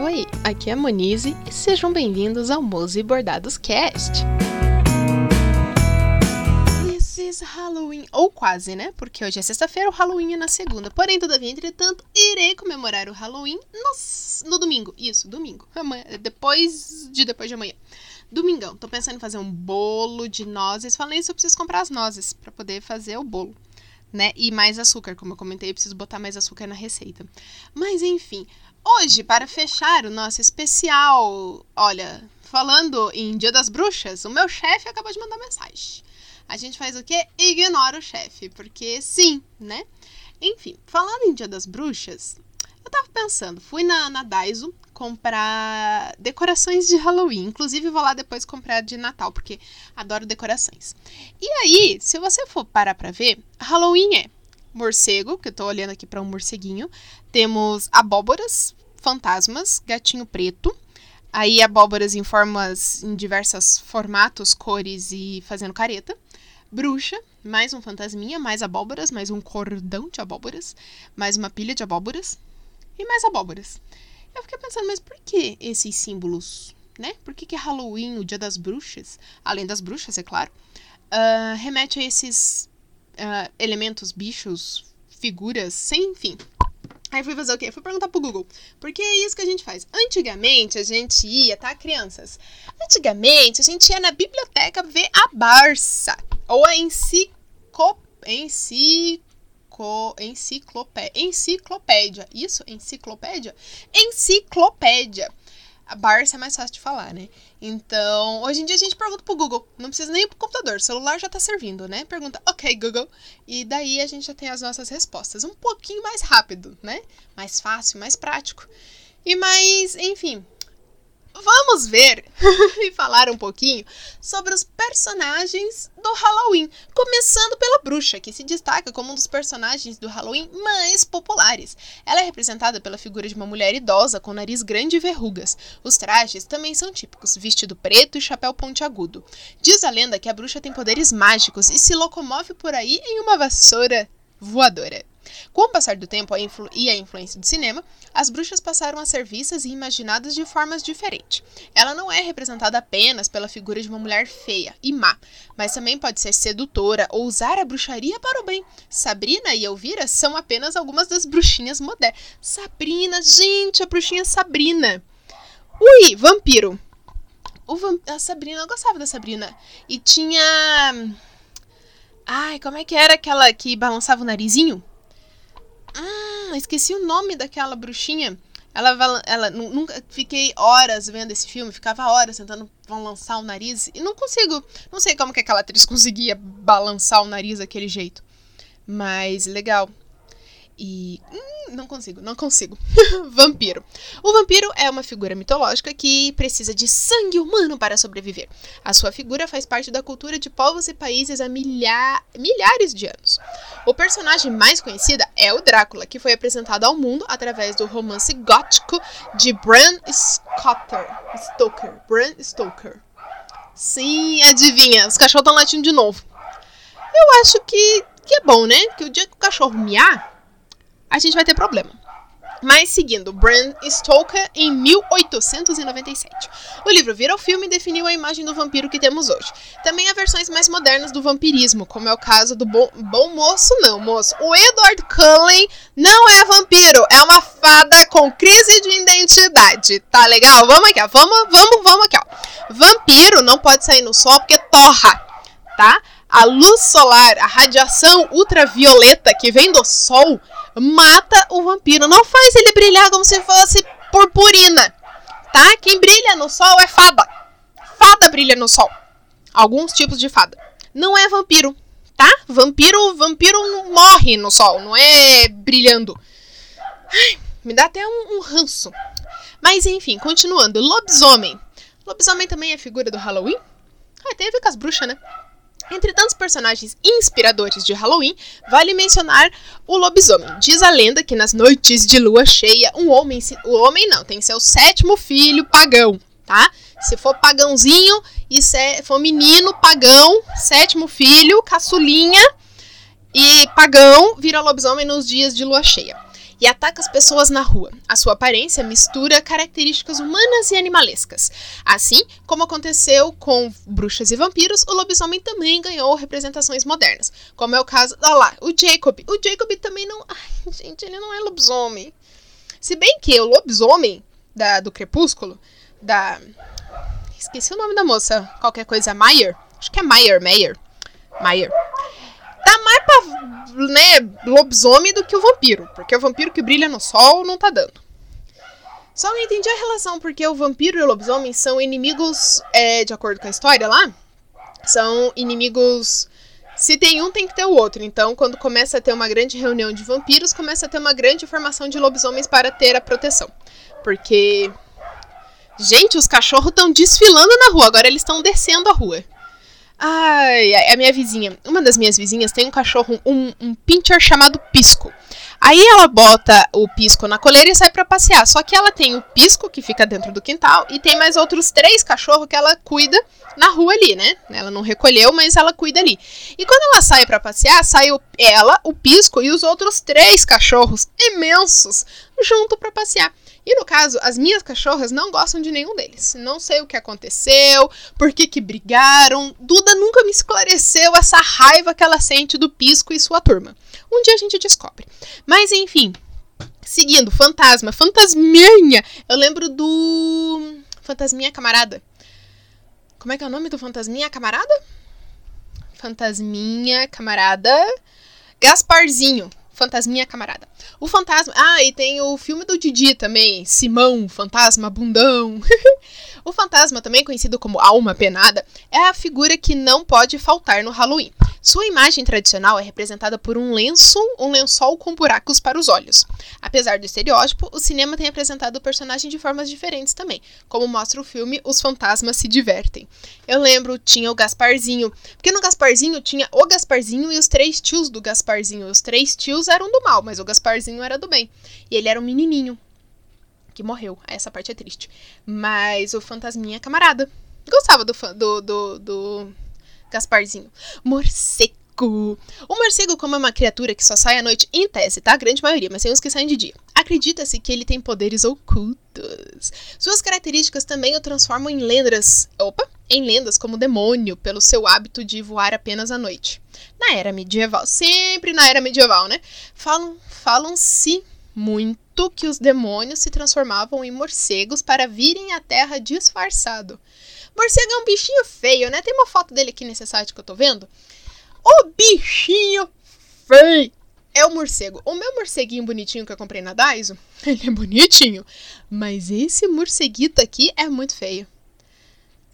Oi, aqui é a Monize e sejam bem-vindos ao Mose Bordados Cast. This is Halloween, ou quase, né? Porque hoje é sexta-feira, o Halloween é na segunda. Porém, todavia, entretanto, irei comemorar o Halloween no, no domingo. Isso, domingo. Amanhã, depois de depois de amanhã. Domingão, tô pensando em fazer um bolo de nozes. Falei isso, eu preciso comprar as nozes para poder fazer o bolo né? E mais açúcar, como eu comentei, eu preciso botar mais açúcar na receita. Mas enfim, hoje, para fechar o nosso especial, olha, falando em Dia das Bruxas, o meu chefe acabou de mandar mensagem. A gente faz o quê? Ignora o chefe, porque sim, né? Enfim, falando em Dia das Bruxas, eu tava pensando, fui na, na Daiso comprar decorações de Halloween. Inclusive, vou lá depois comprar de Natal, porque adoro decorações. E aí, se você for parar pra ver, Halloween é morcego, que eu tô olhando aqui para um morceguinho. Temos abóboras, fantasmas, gatinho preto. Aí abóboras em formas, em diversos formatos, cores e fazendo careta. Bruxa, mais um fantasminha, mais abóboras, mais um cordão de abóboras, mais uma pilha de abóboras e mais abóboras. Eu fiquei pensando, mas por que esses símbolos, né? Por que, que Halloween, o dia das bruxas, além das bruxas, é claro, uh, remete a esses uh, elementos, bichos, figuras, sem fim. Aí fui fazer o quê? Fui perguntar pro Google. Porque é isso que a gente faz. Antigamente a gente ia, tá, crianças? Antigamente a gente ia na biblioteca ver a Barça. Ou a enciclopédia. Enciclopédia enciclopédia. Enciclopédia. Isso? Enciclopédia? Enciclopédia. Barça é mais fácil de falar, né? Então, hoje em dia a gente pergunta pro Google. Não precisa nem pro computador. O celular já tá servindo, né? Pergunta, ok, Google. E daí a gente já tem as nossas respostas. Um pouquinho mais rápido, né? Mais fácil, mais prático. E mais, enfim, vamos ver e falar um pouquinho sobre os personagens do Halloween, começando pela bruxa, que se destaca como um dos personagens do Halloween mais populares. Ela é representada pela figura de uma mulher idosa com nariz grande e verrugas. Os trajes também são típicos, vestido preto e chapéu pontiagudo. Diz a lenda que a bruxa tem poderes mágicos e se locomove por aí em uma vassoura voadora. Com o passar do tempo e a influência do cinema, as bruxas passaram a ser vistas e imaginadas de formas diferentes. Ela não é representada apenas pela figura de uma mulher feia e má, mas também pode ser sedutora ou usar a bruxaria para o bem. Sabrina e Elvira são apenas algumas das bruxinhas modernas. Sabrina, gente, a bruxinha Sabrina. Ui, vampiro. A Sabrina, eu gostava da Sabrina. E tinha. Ai, como é que era aquela que balançava o narizinho? Ah, esqueci o nome daquela bruxinha. Ela, ela nunca fiquei horas vendo esse filme, ficava horas tentando balançar o nariz e não consigo, não sei como que aquela atriz conseguia balançar o nariz daquele jeito. Mas legal. E. Hum, não consigo, não consigo. vampiro. O vampiro é uma figura mitológica que precisa de sangue humano para sobreviver. A sua figura faz parte da cultura de povos e países há milha... milhares de anos. O personagem mais conhecido é o Drácula, que foi apresentado ao mundo através do romance gótico de Bram Stoker. Stoker. Bram Stoker. Sim, adivinha, os cachorros estão latindo de novo. Eu acho que, que é bom, né? Que o dia que o cachorro miar, a gente vai ter problema. Mas seguindo, Bram Stoker em 1897. O livro virou filme e definiu a imagem do vampiro que temos hoje. Também há versões mais modernas do vampirismo, como é o caso do bom, bom moço, não, moço. O Edward Cullen não é vampiro, é uma fada com crise de identidade. Tá legal? Vamos aqui, ó. Vamos, vamos, vamos aqui, ó. Vampiro não pode sair no sol porque torra, tá? A luz solar, a radiação ultravioleta que vem do sol mata o vampiro. Não faz ele brilhar como se fosse purpurina, tá? Quem brilha no sol é fada. Fada brilha no sol. Alguns tipos de fada. Não é vampiro, tá? Vampiro, vampiro morre no sol, não é brilhando. Ai, me dá até um, um ranço. Mas enfim, continuando. Lobisomem. Lobisomem também é figura do Halloween? Ah, tem a ver com as bruxas, né? Entre tantos personagens inspiradores de Halloween, vale mencionar o lobisomem. Diz a lenda que nas noites de lua cheia, um homem, o homem não, tem seu sétimo filho pagão, tá? Se for pagãozinho e se for menino pagão, sétimo filho, caçulinha e pagão, vira lobisomem nos dias de lua cheia. E ataca as pessoas na rua. A sua aparência mistura características humanas e animalescas. Assim como aconteceu com bruxas e vampiros, o lobisomem também ganhou representações modernas, como é o caso, olha lá, o Jacob. O Jacob também não, ai, gente, ele não é lobisomem. Se bem que o lobisomem da, do Crepúsculo, da esqueci o nome da moça, qualquer coisa, Meyer, acho que é Meyer, Meyer, Meyer tá mais pra, né, lobisomem do que o vampiro. Porque o vampiro que brilha no sol não tá dando. Só não entendi a relação, porque o vampiro e o lobisomem são inimigos, é, de acordo com a história lá, são inimigos. Se tem um, tem que ter o outro. Então, quando começa a ter uma grande reunião de vampiros, começa a ter uma grande formação de lobisomens para ter a proteção. Porque. Gente, os cachorros estão desfilando na rua, agora eles estão descendo a rua. Ai, a minha vizinha, uma das minhas vizinhas tem um cachorro, um, um pincher chamado Pisco. Aí ela bota o pisco na coleira e sai para passear. Só que ela tem o pisco que fica dentro do quintal e tem mais outros três cachorros que ela cuida na rua ali, né? Ela não recolheu, mas ela cuida ali. E quando ela sai para passear, sai ela, o pisco e os outros três cachorros imensos junto para passear. E no caso, as minhas cachorras não gostam de nenhum deles. Não sei o que aconteceu, por que que brigaram. Duda nunca me esclareceu essa raiva que ela sente do Pisco e sua turma. Um dia a gente descobre. Mas enfim, seguindo, fantasma, fantasminha. Eu lembro do Fantasminha Camarada. Como é que é o nome do Fantasminha Camarada? Fantasminha Camarada Gasparzinho. Fantasminha Camarada. O fantasma. Ah, e tem o filme do Didi também. Simão, fantasma, bundão. o fantasma, também conhecido como alma penada, é a figura que não pode faltar no Halloween. Sua imagem tradicional é representada por um lenço, um lençol com buracos para os olhos. Apesar do estereótipo, o cinema tem apresentado o personagem de formas diferentes também, como mostra o filme Os Fantasmas se Divertem. Eu lembro, tinha o Gasparzinho, porque no Gasparzinho tinha o Gasparzinho e os três tios do Gasparzinho. Os três tios eram do mal, mas o Gasparzinho era do bem. E ele era um menininho que morreu. Essa parte é triste. Mas o fantasminha é camarada. Gostava do, do, do, do Gasparzinho. Morcego. O morcego, como é uma criatura que só sai à noite, em tese, tá? A grande maioria, mas tem uns que saem de dia. Acredita-se que ele tem poderes ocultos. Suas características também o transformam em lendas. Opa! Em lendas como demônio, pelo seu hábito de voar apenas à noite. Na era medieval, sempre na era medieval, né? Falam, falam-se muito que os demônios se transformavam em morcegos para virem à Terra disfarçado. Morcego é um bichinho feio, né? Tem uma foto dele aqui nesse site que eu tô vendo. O bichinho feio é o morcego. O meu morceguinho bonitinho que eu comprei na Daiso, ele é bonitinho. Mas esse morceguito aqui é muito feio.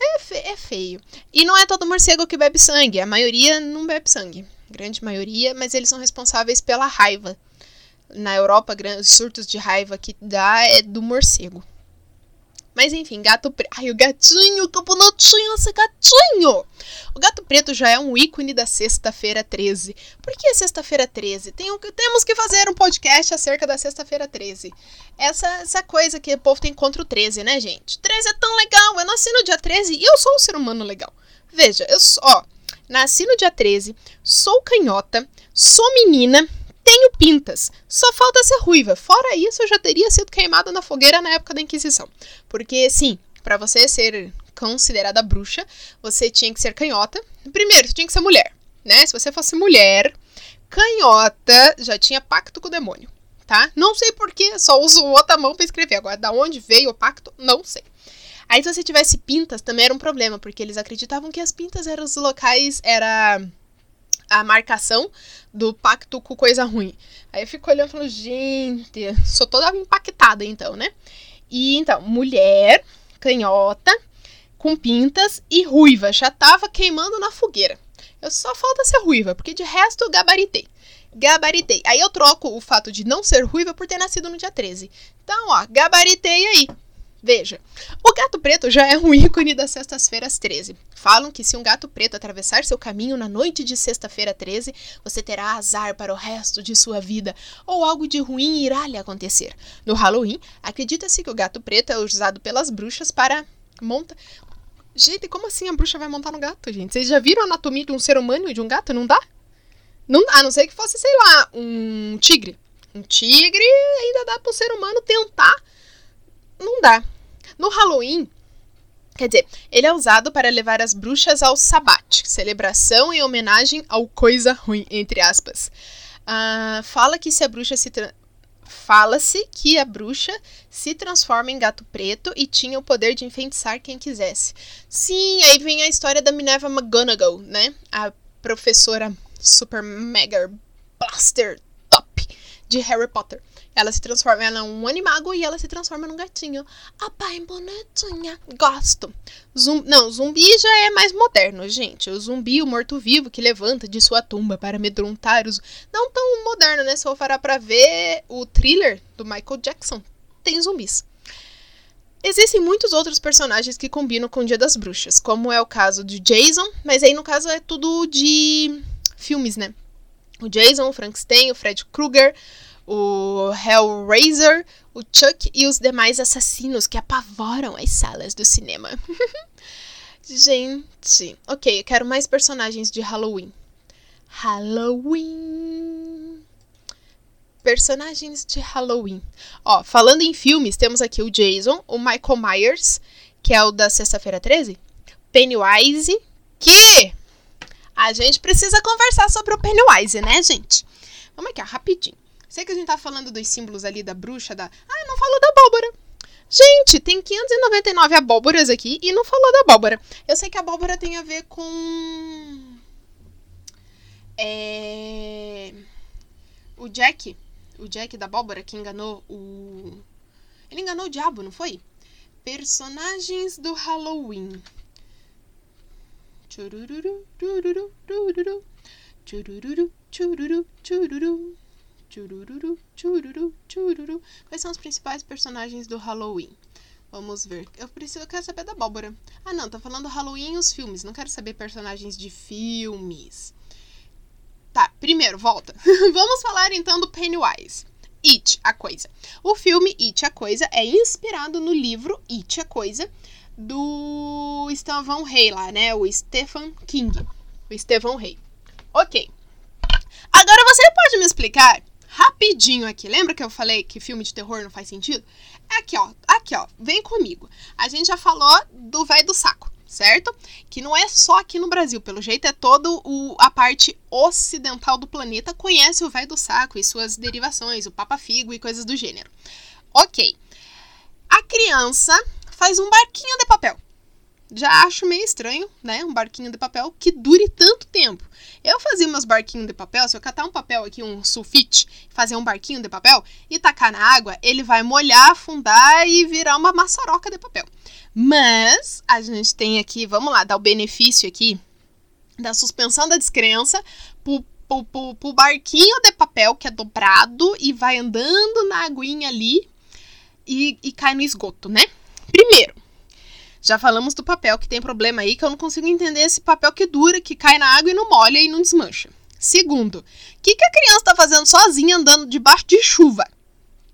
É, fe é feio. E não é todo morcego que bebe sangue. A maioria não bebe sangue. Grande maioria, mas eles são responsáveis pela raiva. Na Europa, os surtos de raiva que dá é do morcego. Mas enfim, gato preto. Ai, o gatinho, que bonitinho esse gatinho! O gato preto já é um ícone da sexta-feira 13. Por que sexta-feira 13? Tem temos que fazer um podcast acerca da sexta-feira 13. Essa, essa coisa que o povo tem contra o 13, né, gente? 13 é tão legal. Eu nasci no dia 13 e eu sou um ser humano legal. Veja, eu sou, ó, nasci no dia 13, sou canhota, sou menina tenho pintas, só falta ser ruiva. Fora isso, eu já teria sido queimada na fogueira na época da Inquisição. Porque, sim, para você ser considerada bruxa, você tinha que ser canhota. Primeiro, você tinha que ser mulher, né? Se você fosse mulher, canhota já tinha pacto com o demônio, tá? Não sei porquê, só uso outra mão para escrever. Agora, da onde veio o pacto, não sei. Aí, se você tivesse pintas, também era um problema, porque eles acreditavam que as pintas eram os locais, era a marcação do pacto com coisa ruim. Aí eu fico olhando e falo, gente, sou toda impactada então, né? E então, mulher, canhota, com pintas e ruiva. Já tava queimando na fogueira. Eu só falta ser ruiva, porque de resto gabaritei. Gabaritei. Aí eu troco o fato de não ser ruiva por ter nascido no dia 13. Então, ó, gabaritei aí. Veja, o gato preto já é um ícone das sextas-feiras 13. Falam que se um gato preto atravessar seu caminho na noite de sexta-feira 13, você terá azar para o resto de sua vida, ou algo de ruim irá lhe acontecer. No Halloween, acredita-se que o gato preto é usado pelas bruxas para monta. Gente, como assim a bruxa vai montar no gato, gente? Vocês já viram a anatomia de um ser humano e de um gato? Não dá? Não, a não ser que fosse, sei lá, um tigre. Um tigre ainda dá pro ser humano tentar. Não dá. No Halloween, Quer dizer, ele é usado para levar as bruxas ao sabate, celebração em homenagem ao coisa ruim, entre aspas. Uh, fala que se a bruxa se fala-se que a bruxa se transforma em gato preto e tinha o poder de enfeitiçar quem quisesse. Sim, aí vem a história da Minerva McGonagall, né? A professora super mega blaster de Harry Potter. Ela se transforma, ela é um animago e ela se transforma num gatinho. A pai bonitinha. Gosto. Zumbi, não, zumbi já é mais moderno, gente. O zumbi, o morto-vivo que levanta de sua tumba para amedrontar os. Não tão moderno, né? Se eu parar pra ver o thriller do Michael Jackson, tem zumbis. Existem muitos outros personagens que combinam com o Dia das Bruxas, como é o caso de Jason, mas aí no caso é tudo de filmes, né? O Jason, o Frankenstein, o Fred Krueger, o Hellraiser, o Chuck e os demais assassinos que apavoram as salas do cinema. Gente, ok, eu quero mais personagens de Halloween. Halloween. Personagens de Halloween. Ó, falando em filmes, temos aqui o Jason, o Michael Myers, que é o da Sexta-feira 13, Pennywise, que a gente precisa conversar sobre o Pennywise, né, gente? Vamos aqui, ó, rapidinho. Sei que a gente tá falando dos símbolos ali da bruxa, da. Ah, não falou da abóbora. Gente, tem 599 abóboras aqui e não falou da abóbora. Eu sei que a abóbora tem a ver com. É. O Jack. O Jack da abóbora que enganou o. Ele enganou o diabo, não foi? Personagens do Halloween. Chururu, chururu, chururu, chururu, chururu, chururu. Chururu, chururu, chururu. Quais são os principais personagens do Halloween? Vamos ver. Eu preciso, eu quero saber da abóbora. Ah, não, tô falando Halloween e os filmes. Não quero saber personagens de filmes. Tá, primeiro, volta. Vamos falar então do Pennywise. It, a coisa. O filme It, a coisa é inspirado no livro It, a coisa do Estevão Rei lá, né? O Stephen King. O Estevão Rei. Ok. Agora você pode me explicar rapidinho aqui. Lembra que eu falei que filme de terror não faz sentido? Aqui, ó. Aqui, ó. Vem comigo. A gente já falou do velho do saco, certo? Que não é só aqui no Brasil. Pelo jeito, é todo o, a parte ocidental do planeta conhece o velho do saco e suas derivações, o papa figo e coisas do gênero. Ok. A criança faz um barquinho de papel já acho meio estranho, né? Um barquinho de papel que dure tanto tempo. Eu fazia meus barquinhos de papel, se eu catar um papel aqui, um sulfite, fazer um barquinho de papel e tacar na água, ele vai molhar, afundar e virar uma maçaroca de papel. Mas a gente tem aqui, vamos lá, dar o benefício aqui da suspensão da descrença pro, pro, pro, pro barquinho de papel que é dobrado e vai andando na aguinha ali e, e cai no esgoto, né? Primeiro, já falamos do papel que tem problema aí, que eu não consigo entender esse papel que dura, que cai na água e não molha e não desmancha. Segundo, o que, que a criança está fazendo sozinha andando debaixo de chuva?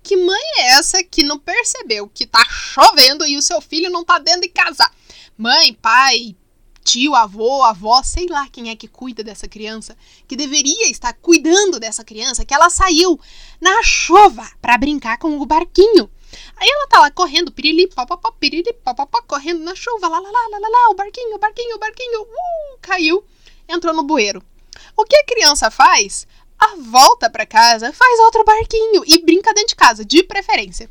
Que mãe é essa que não percebeu que tá chovendo e o seu filho não tá dentro de casa? Mãe, pai, tio, avô, avó, sei lá quem é que cuida dessa criança, que deveria estar cuidando dessa criança, que ela saiu na chuva para brincar com o barquinho. Aí ela tá lá correndo, pirili, papapá, pirili, papapá, correndo na chuva, lá, lá, lá, lá, lá, lá, o barquinho, o barquinho, o barquinho, uh, caiu, entrou no bueiro. O que a criança faz? A volta para casa, faz outro barquinho e brinca dentro de casa, de preferência.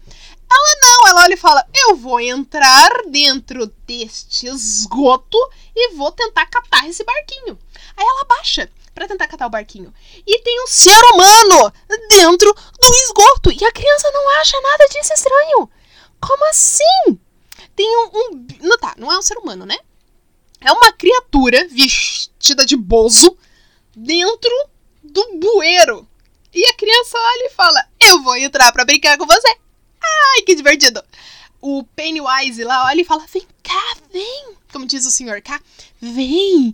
Ela não, ela olha e fala: Eu vou entrar dentro deste esgoto e vou tentar catar esse barquinho. Aí ela baixa para tentar catar o barquinho. E tem um ser humano dentro do esgoto. E a criança não acha nada disso estranho. Como assim? Tem um. um não tá, não é um ser humano, né? É uma criatura vestida de bozo dentro do bueiro. E a criança olha e fala: Eu vou entrar para brincar com você. Ai, que divertido! O Pennywise lá olha e fala: Vem cá, vem! Como diz o senhor K, vem,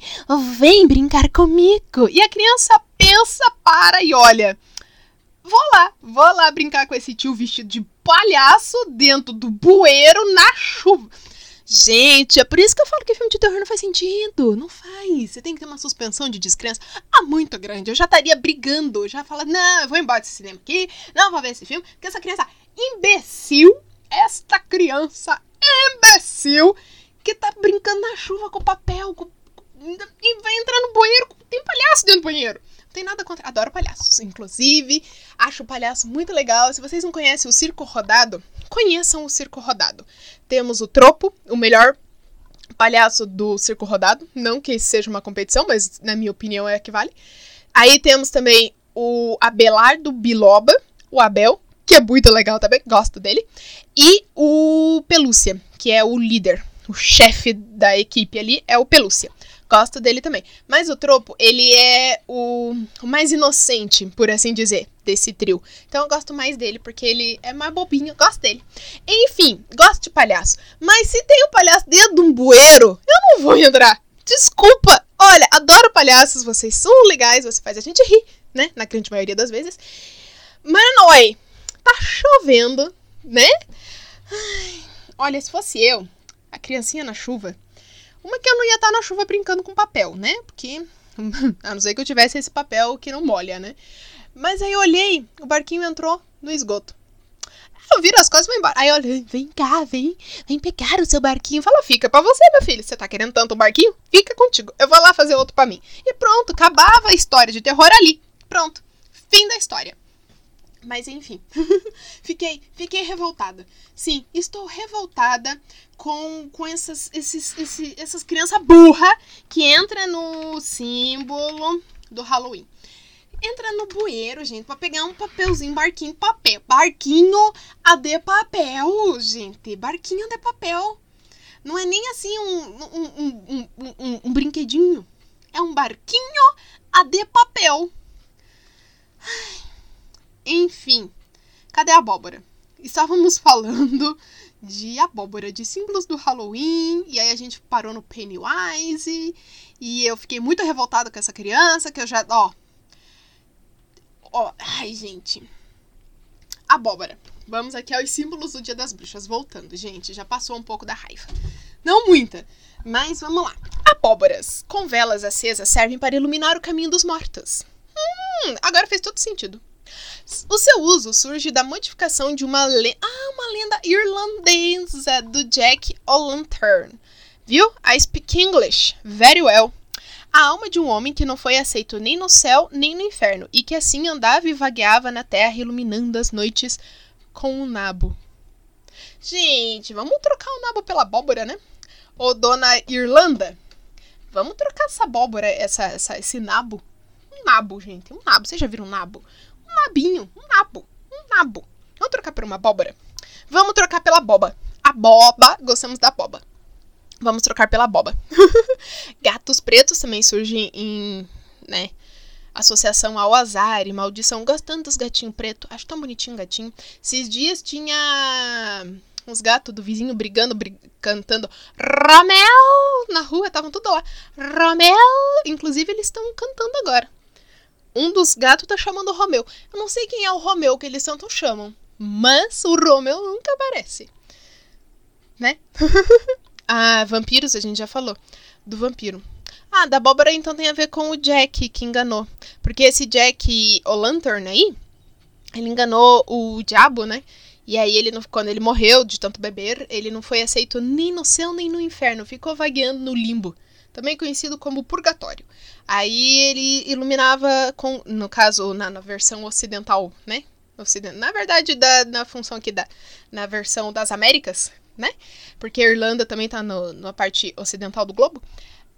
vem brincar comigo. E a criança pensa, para e olha. Vou lá, vou lá brincar com esse tio vestido de palhaço dentro do bueiro na chuva. Gente, é por isso que eu falo que filme de terror não faz sentido. Não faz. Você tem que ter uma suspensão de descrença ah, muito grande. Eu já estaria brigando. Já fala, não, eu vou embora desse cinema aqui. Não vou ver esse filme. Porque essa criança imbecil, esta criança imbecil, que tá brincando na chuva com papel, com, e vai entrar no banheiro. Tem palhaço dentro do banheiro. Não tem nada contra. Adoro palhaços. Inclusive, acho o palhaço muito legal. Se vocês não conhecem o Circo Rodado, conheçam o Circo Rodado. Temos o Tropo, o melhor palhaço do Circo Rodado. Não que seja uma competição, mas na minha opinião é a que vale. Aí temos também o Abelardo Biloba, o Abel, que é muito legal também, gosto dele. E o Pelúcia, que é o líder, o chefe da equipe ali, é o Pelúcia. Gosto dele também. Mas o Tropo, ele é o, o, mais inocente, por assim dizer, desse trio. Então eu gosto mais dele, porque ele é mais bobinho. Gosto dele. Enfim, gosto de palhaço. Mas se tem o palhaço dentro de um bueiro, eu não vou entrar. Desculpa. Olha, adoro palhaços, vocês são legais, você faz a gente rir, né? Na grande maioria das vezes. Mas não é. Tá chovendo, né? Ai, olha, se fosse eu, a criancinha na chuva, uma que eu não ia estar na chuva brincando com papel, né? Porque, a não ser que eu tivesse esse papel que não molha, né? Mas aí eu olhei, o barquinho entrou no esgoto. Eu viro as coisas e vou embora. Aí eu olhei, vem cá, vem, vem pegar o seu barquinho. Fala, fica pra você, meu filho. Você tá querendo tanto um barquinho? Fica contigo. Eu vou lá fazer outro para mim. E pronto, acabava a história de terror ali. Pronto. Fim da história. Mas enfim, fiquei, fiquei revoltada. Sim, estou revoltada com, com essas, esses, essas crianças burra que entra no símbolo do Halloween. Entra no bueiro, gente, para pegar um papelzinho, barquinho papel. Barquinho a de papel, gente. Barquinho de papel. Não é nem assim um, um, um, um brinquedinho. É um barquinho a de papel. Ai. Enfim, cadê a abóbora? Estávamos falando de abóbora, de símbolos do Halloween, e aí a gente parou no Pennywise, e eu fiquei muito revoltada com essa criança, que eu já, ó. Ó, ai, gente. Abóbora. Vamos aqui aos símbolos do Dia das Bruxas. Voltando, gente, já passou um pouco da raiva. Não muita, mas vamos lá. Abóboras com velas acesas servem para iluminar o caminho dos mortos. Hum, agora fez todo sentido. O seu uso surge da modificação de uma, le ah, uma lenda irlandesa do Jack O'Lantern. Viu? I speak English very well. A alma de um homem que não foi aceito nem no céu nem no inferno e que assim andava e vagueava na terra iluminando as noites com um nabo. Gente, vamos trocar o nabo pela abóbora, né? Ô, dona Irlanda, vamos trocar essa abóbora, essa, essa, esse nabo? Um nabo, gente, um nabo. Vocês já viram um nabo? Nabinho, um nabo, um nabo. Vamos trocar por uma abóbora? Vamos trocar pela boba. A boba, gostamos da boba. Vamos trocar pela boba. Gatos pretos também surgem em, né, associação ao azar e maldição. Gosto tanto dos gatinhos pretos. Acho tão bonitinho gatinho. Esses dias tinha uns gatos do vizinho brigando, brig... cantando Romel na rua, estavam tudo lá. Romel! Inclusive, eles estão cantando agora um dos gatos tá chamando o Romeu. Eu não sei quem é o Romeu que eles tanto chamam, mas o Romeu nunca aparece. Né? ah, vampiros, a gente já falou. Do vampiro. Ah, da abóbora então tem a ver com o Jack que enganou. Porque esse Jack O'Lantern aí, ele enganou o diabo, né? E aí ele, quando ele morreu de tanto beber, ele não foi aceito nem no céu nem no inferno. Ficou vagueando no limbo também conhecido como purgatório. Aí ele iluminava com, no caso, na, na versão ocidental, né? Ocident... Na verdade, da, na função aqui da na versão das Américas, né? Porque a Irlanda também tá no, na parte ocidental do globo.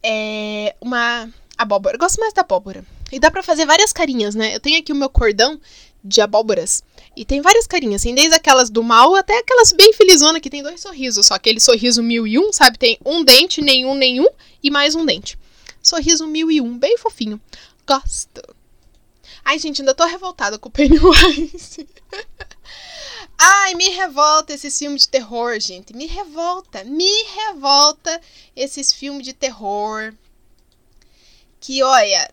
É uma abóbora. Eu gosto mais da abóbora. E dá para fazer várias carinhas, né? Eu tenho aqui o meu cordão de abóboras. E tem várias carinhas, assim, desde aquelas do mal até aquelas bem felizona que tem dois sorrisos. Só aquele sorriso mil e um, sabe? Tem um dente, nenhum, nenhum e mais um dente. Sorriso mil e um, bem fofinho. Gosto. Ai, gente, ainda tô revoltada com o Pennywise. Ai, me revolta esses filmes de terror, gente. Me revolta, me revolta esses filmes de terror. Que, olha,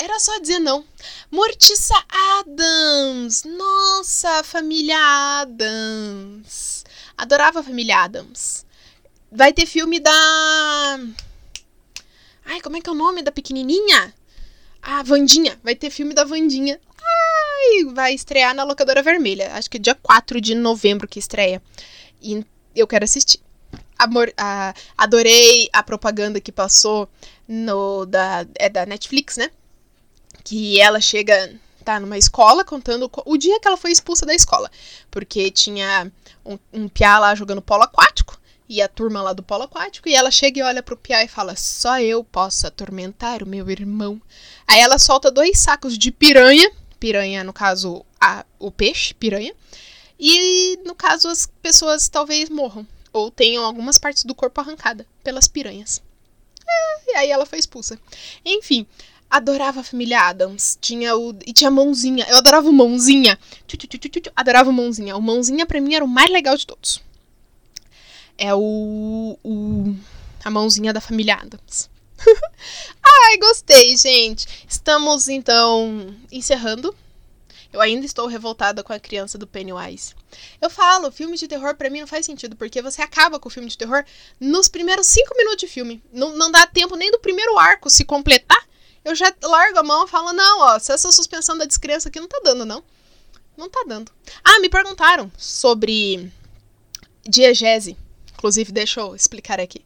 era só dizer não. Mortiça Adams! Nossa, família Adams! Adorava a família Adams. vai ter filme da. Ai, como é que é o nome da pequenininha? A Vandinha. Vai ter filme da Vandinha. Ai, vai estrear na Locadora Vermelha. Acho que é dia 4 de novembro que estreia. E eu quero assistir. Amor, a, adorei a propaganda que passou no da é da Netflix, né? Que ela chega tá numa escola contando o dia que ela foi expulsa da escola, porque tinha um, um piá lá jogando polo aquático e a turma lá do polo aquático e ela chega e olha pro piá e fala: "Só eu posso atormentar o meu irmão". Aí ela solta dois sacos de piranha, piranha no caso a, o peixe, piranha. E no caso as pessoas talvez morram ou tenham algumas partes do corpo arrancada pelas piranhas. É, e aí ela foi expulsa. Enfim, adorava a família Adams. Tinha o. E tinha mãozinha. Eu adorava o mãozinha. Adorava o mãozinha. O mãozinha pra mim era o mais legal de todos. É o. o a mãozinha da família Adams. Ai, gostei, gente. Estamos então encerrando eu ainda estou revoltada com a criança do Pennywise. Eu falo, filme de terror para mim não faz sentido, porque você acaba com o filme de terror nos primeiros cinco minutos de filme. Não, não dá tempo nem do primeiro arco se completar. Eu já largo a mão e falo, não, ó, essa suspensão da descrença aqui não tá dando, não. Não tá dando. Ah, me perguntaram sobre diegese. Inclusive, deixa eu explicar aqui.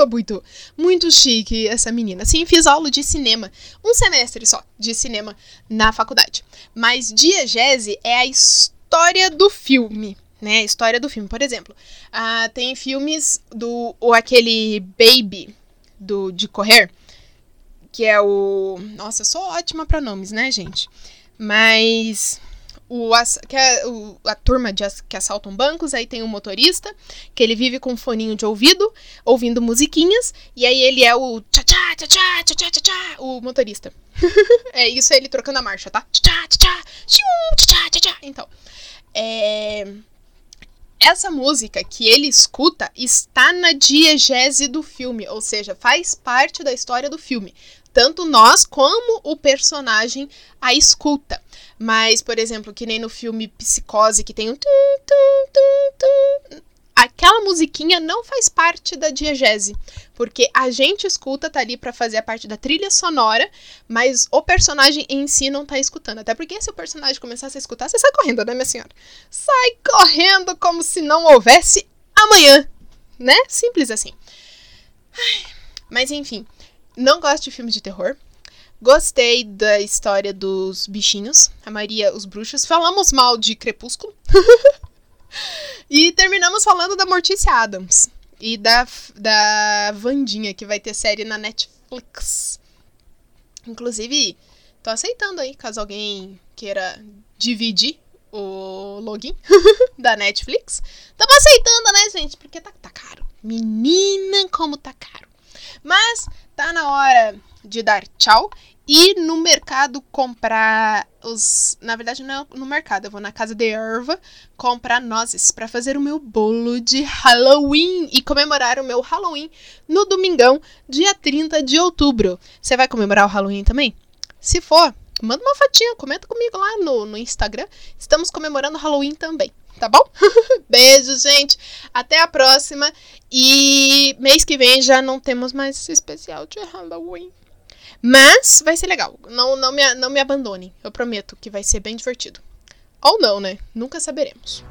Tô muito, muito chique essa menina. Sim, fiz aula de cinema. Um semestre só de cinema na faculdade. Mas diegese é a história do filme. Né, a história do filme, por exemplo, uh, tem filmes do ou aquele Baby do de correr, que é o, nossa, eu sou ótima para nomes, né, gente? Mas o, que é o, a turma de, que assaltam bancos, aí tem o um motorista, que ele vive com um foninho de ouvido, ouvindo musiquinhas, e aí ele é o tchá-tchá, tchá-tchá, tchá-tchá, tchá-tchá, o motorista. é isso, ele trocando a marcha, tá? Tchá-tchá, tchá-tchá, tchá-tchá, tchá-tchá. Então, é... Essa música que ele escuta está na diegese do filme, ou seja, faz parte da história do filme. Tanto nós como o personagem a escuta. Mas, por exemplo, que nem no filme Psicose, que tem um. Tum, tum, tum, aquela musiquinha não faz parte da diegese. Porque a gente escuta, tá ali para fazer a parte da trilha sonora, mas o personagem em si não tá escutando. Até porque se o personagem começasse a escutar, você sai correndo, né, minha senhora? Sai correndo como se não houvesse amanhã. Né? Simples assim. Mas enfim, não gosto de filmes de terror. Gostei da história dos bichinhos, a maioria os bruxos. Falamos mal de Crepúsculo. e terminamos falando da Mortícia Adams e da, da Vandinha, que vai ter série na Netflix. Inclusive, tô aceitando aí, caso alguém queira dividir o login da Netflix. Tamo aceitando, né, gente? Porque tá, tá caro. Menina, como tá caro. Mas tá na hora de dar tchau e no mercado comprar os. Na verdade, não é no mercado, eu vou na casa de erva comprar nozes para fazer o meu bolo de Halloween e comemorar o meu Halloween no domingão, dia 30 de outubro. Você vai comemorar o Halloween também? Se for, manda uma fotinha, comenta comigo lá no, no Instagram. Estamos comemorando Halloween também tá bom? Beijo, gente. Até a próxima. E mês que vem já não temos mais esse especial de Halloween. Mas vai ser legal. Não, não, me, não me abandone. Eu prometo que vai ser bem divertido. Ou não, né? Nunca saberemos.